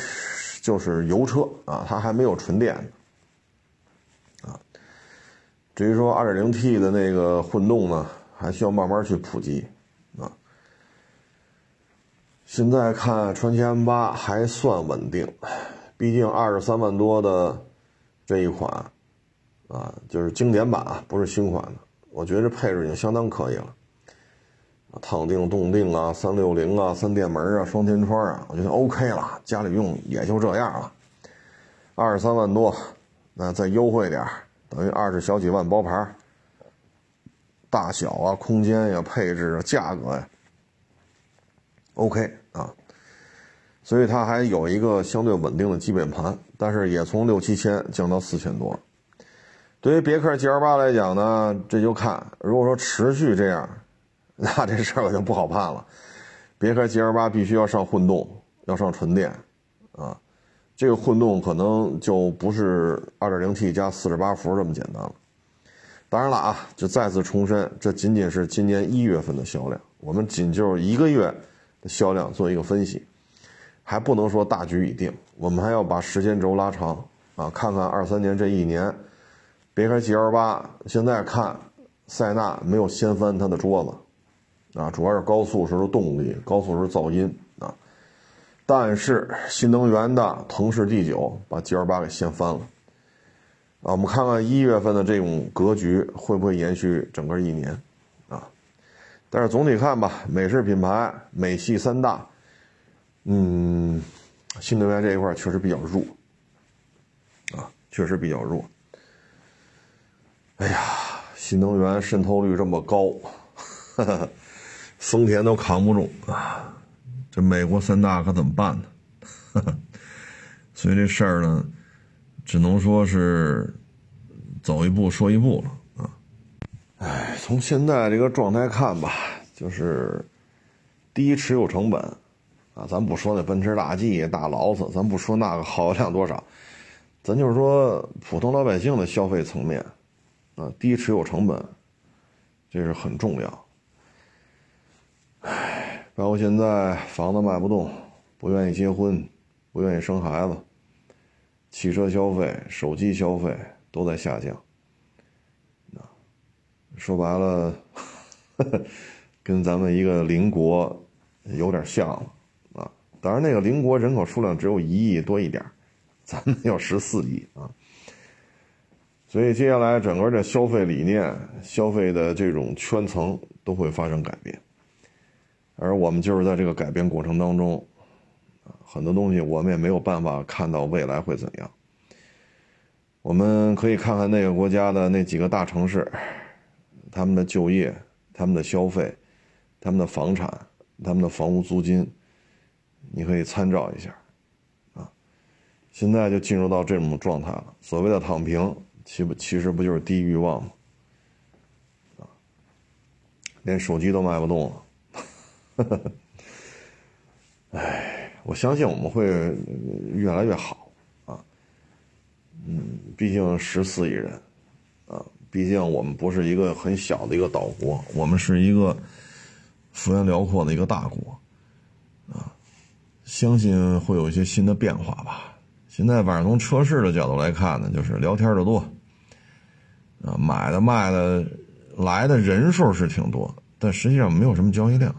Speaker 1: 就是油车啊，它还没有纯电。至于说 2.0T 的那个混动呢，还需要慢慢去普及啊。现在看传祺 M8 还算稳定，毕竟二十三万多的这一款啊，就是经典版啊，不是新款的。我觉得这配置已经相当可以了，啊烫定、动定啊，三六零啊，三电门啊，双天窗啊，我觉得 OK 了，家里用也就这样了。二十三万多，那再优惠点儿等于二十小几万包牌，大小啊、空间呀、配置啊、价格呀，OK 啊，所以它还有一个相对稳定的基本盘，但是也从六七千降到四千多。对于别克 GL 八来讲呢，这就看如果说持续这样，那这事儿可就不好办了。别克 GL 八必须要上混动，要上纯电。这个混动可能就不是 2.0T 加48伏这么简单了。当然了啊，就再次重申，这仅仅是今年一月份的销量，我们仅就一个月的销量做一个分析，还不能说大局已定，我们还要把时间轴拉长啊，看看二三年这一年，别看 GL8，现在看塞纳没有掀翻它的桌子啊，主要是高速时候动力，高速时候噪音。但是新能源的腾势 D9 把 GL8 给掀翻了啊！我们看看一月份的这种格局会不会延续整个一年啊？但是总体看吧，美式品牌、美系三大，嗯，新能源这一块确实比较弱啊，确实比较弱。哎呀，新能源渗透率这么高，丰田都扛不住啊！这美国三大可怎么办呢？所以这事儿呢，只能说是走一步说一步了啊。哎，从现在这个状态看吧，就是低持有成本啊，咱不说那奔驰大 G、大劳斯，咱不说那个耗油量多少，咱就是说普通老百姓的消费层面啊，低持有成本，这是很重要。然后现在房子卖不动，不愿意结婚，不愿意生孩子，汽车消费、手机消费都在下降。说白了，跟咱们一个邻国有点像了啊。当然，那个邻国人口数量只有一亿多一点，咱们有十四亿啊。所以接下来整个这消费理念、消费的这种圈层都会发生改变，而我们就是在这个改变过程当中，很多东西我们也没有办法看到未来会怎样。我们可以看看那个国家的那几个大城市，他们的就业、他们的消费、他们的房产、他们的房屋租金，你可以参照一下，啊，现在就进入到这种状态了。所谓的躺平。其不其实不就是低欲望吗？啊，连手机都卖不动了。呵呵呵哎，我相信我们会越来越好啊。嗯，毕竟十四亿人啊，毕竟我们不是一个很小的一个岛国，我们是一个幅员辽阔的一个大国啊。相信会有一些新的变化吧。现在反正从车市的角度来看呢，就是聊天的多，啊，买的卖的来的人数是挺多，但实际上没有什么交易量，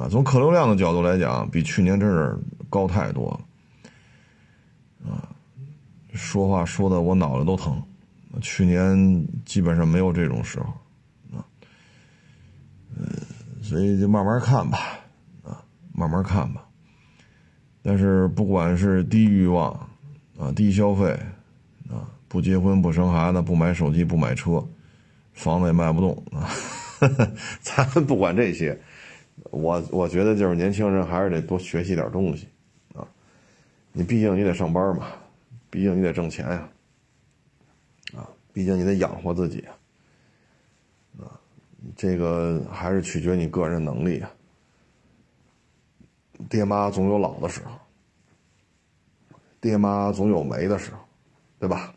Speaker 1: 啊，从客流量的角度来讲，比去年真是高太多了，啊，说话说的我脑袋都疼，去年基本上没有这种时候，啊，嗯，所以就慢慢看吧，啊，慢慢看吧。但是不管是低欲望，啊，低消费，啊，不结婚不生孩子不买手机不买车，房子也卖不动啊，咱不管这些，我我觉得就是年轻人还是得多学习点东西，啊，你毕竟你得上班嘛，毕竟你得挣钱呀，啊，毕竟你得养活自己啊，这个还是取决你个人能力啊。爹妈总有老的时候，爹妈总有没的时候，对吧？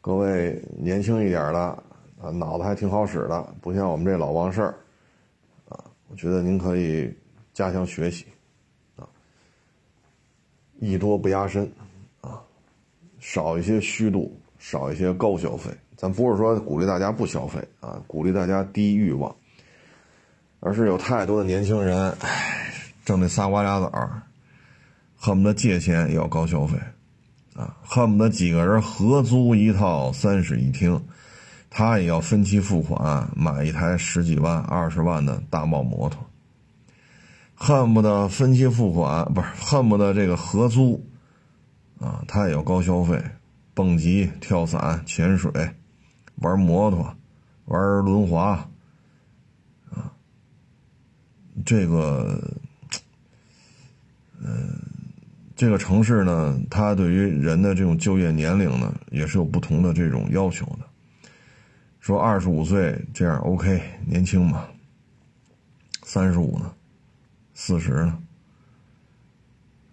Speaker 1: 各位年轻一点的啊，脑子还挺好使的，不像我们这老忘事儿。我觉得您可以加强学习啊，艺多不压身啊，少一些虚度，少一些高消费。咱不是说鼓励大家不消费啊，鼓励大家低欲望。而是有太多的年轻人，唉，挣那仨瓜俩枣，恨不得借钱也要高消费，啊，恨不得几个人合租一套三室一厅，他也要分期付款买一台十几万、二十万的大贸摩托，恨不得分期付款不是，恨不得这个合租，啊，他也要高消费，蹦极、跳伞、潜水，玩摩托，玩轮滑啊。这个，嗯，这个城市呢，它对于人的这种就业年龄呢，也是有不同的这种要求的。说二十五岁这样 OK，年轻嘛。三十五呢，四十呢，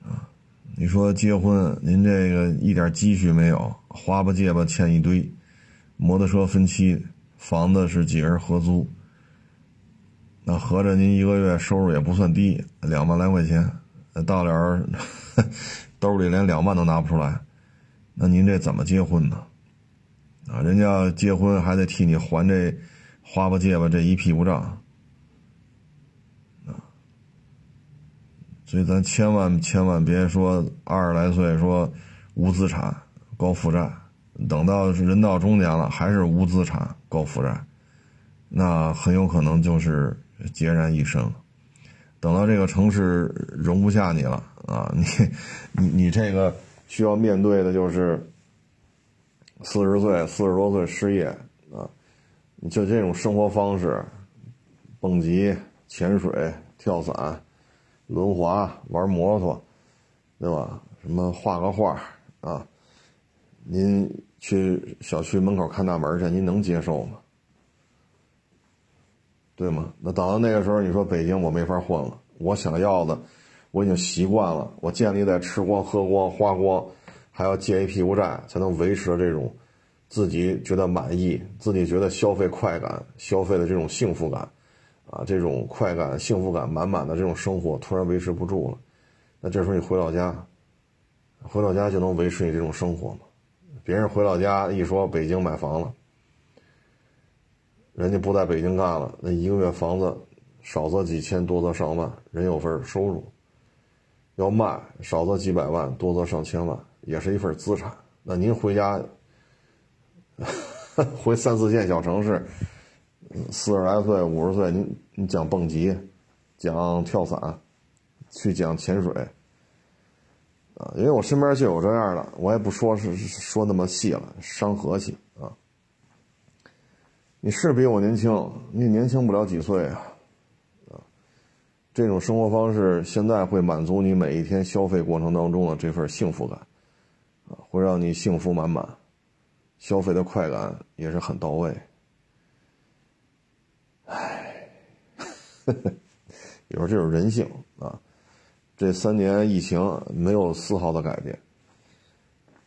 Speaker 1: 啊，你说结婚，您这个一点积蓄没有，花吧借吧欠一堆，摩托车分期，房子是几人合租。那合着您一个月收入也不算低，两万来块钱，到了 兜里连两万都拿不出来，那您这怎么结婚呢？啊，人家结婚还得替你还这花吧借吧这一屁股账，啊，所以咱千万千万别说二十来岁说无资产高负债，等到人到中年了还是无资产高负债，那很有可能就是。孑然一身了。等到这个城市容不下你了啊，你你你这个需要面对的就是四十岁、四十多岁失业啊，就这种生活方式，蹦极、潜水、跳伞、轮滑、玩摩托，对吧？什么画个画啊？您去小区门口看大门去，您能接受吗？对吗？那等到那个时候，你说北京我没法混了。我想要的，我已经习惯了。我建立在吃光、喝光、花光，还要借一屁股债，才能维持这种自己觉得满意、自己觉得消费快感、消费的这种幸福感啊，这种快感、幸福感满满的这种生活，突然维持不住了。那这时候你回老家，回老家就能维持你这种生活吗？别人回老家一说北京买房了，人家不在北京干了，那一个月房子少则几千，多则上万，人有份收入；要卖，少则几百万，多则上千万，也是一份资产。那您回家回三四线小城市，四十来岁、五十岁，您你讲蹦极，讲跳伞，去讲潜水。啊，因为我身边就有这样的，我也不说是说那么细了，伤和气啊。你是比我年轻，你年轻不了几岁啊，啊，这种生活方式现在会满足你每一天消费过程当中的这份幸福感，会让你幸福满满，消费的快感也是很到位。唉，有时候这种人性啊。这三年疫情没有丝毫的改变，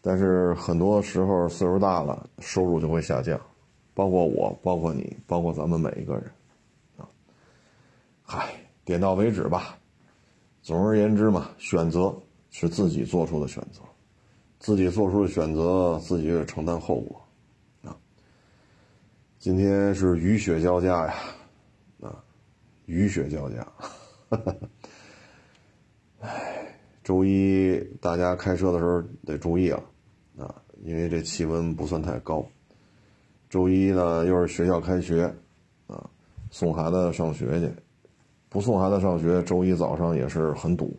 Speaker 1: 但是很多时候岁数大了，收入就会下降，包括我，包括你，包括咱们每一个人，啊，嗨，点到为止吧。总而言之嘛，选择是自己做出的选择，自己做出的选择，自己也承担后果，啊。今天是雨雪交加呀，啊，雨雪交加。唉，周一大家开车的时候得注意了，啊，因为这气温不算太高。周一呢又是学校开学，啊，送孩子上学去，不送孩子上学，周一早上也是很堵。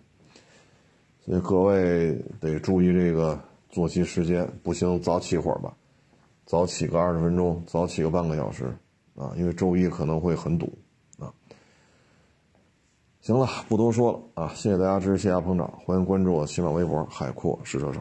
Speaker 1: 所以各位得注意这个作息时间，不行早起会儿吧，早起个二十分钟，早起个半个小时，啊，因为周一可能会很堵。啊行了，不多说了啊！谢谢大家支持，谢谢捧场，欢迎关注我新浪微博“海阔试车手”。